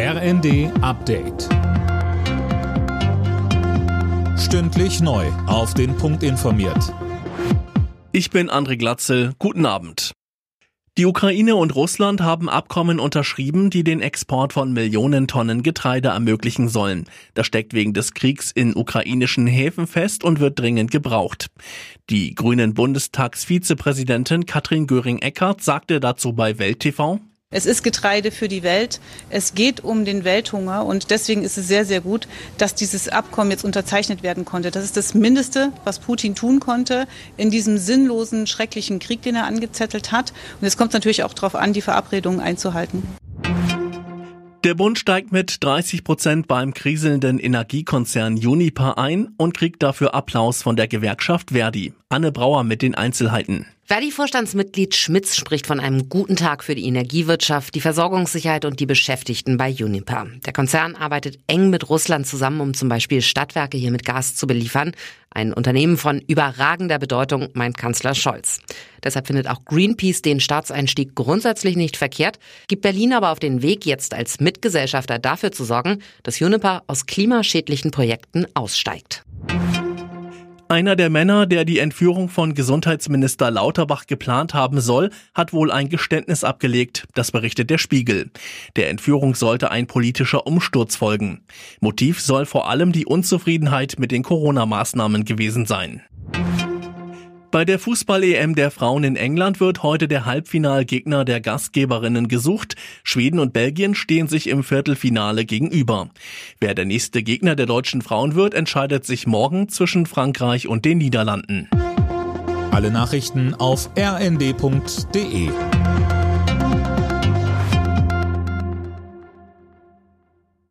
RND Update. Stündlich neu. Auf den Punkt informiert. Ich bin André Glatzel. Guten Abend. Die Ukraine und Russland haben Abkommen unterschrieben, die den Export von Millionen Tonnen Getreide ermöglichen sollen. Das steckt wegen des Kriegs in ukrainischen Häfen fest und wird dringend gebraucht. Die grünen Bundestagsvizepräsidentin Katrin Göring-Eckardt sagte dazu bei Welt TV, es ist Getreide für die Welt. Es geht um den Welthunger und deswegen ist es sehr, sehr gut, dass dieses Abkommen jetzt unterzeichnet werden konnte. Das ist das Mindeste, was Putin tun konnte in diesem sinnlosen, schrecklichen Krieg, den er angezettelt hat. Und es kommt natürlich auch darauf an, die Verabredungen einzuhalten. Der Bund steigt mit 30 Prozent beim kriselnden Energiekonzern Uniper ein und kriegt dafür Applaus von der Gewerkschaft Verdi. Anne Brauer mit den Einzelheiten. Verdi-Vorstandsmitglied Schmitz spricht von einem guten Tag für die Energiewirtschaft, die Versorgungssicherheit und die Beschäftigten bei Uniper. Der Konzern arbeitet eng mit Russland zusammen, um zum Beispiel Stadtwerke hier mit Gas zu beliefern. Ein Unternehmen von überragender Bedeutung, meint Kanzler Scholz. Deshalb findet auch Greenpeace den Staatseinstieg grundsätzlich nicht verkehrt, gibt Berlin aber auf den Weg, jetzt als Mitgesellschafter dafür zu sorgen, dass Uniper aus klimaschädlichen Projekten aussteigt. Einer der Männer, der die Entführung von Gesundheitsminister Lauterbach geplant haben soll, hat wohl ein Geständnis abgelegt, das berichtet der Spiegel. Der Entführung sollte ein politischer Umsturz folgen. Motiv soll vor allem die Unzufriedenheit mit den Corona-Maßnahmen gewesen sein. Bei der Fußball-EM der Frauen in England wird heute der Halbfinalgegner der Gastgeberinnen gesucht. Schweden und Belgien stehen sich im Viertelfinale gegenüber. Wer der nächste Gegner der deutschen Frauen wird, entscheidet sich morgen zwischen Frankreich und den Niederlanden. Alle Nachrichten auf rnd.de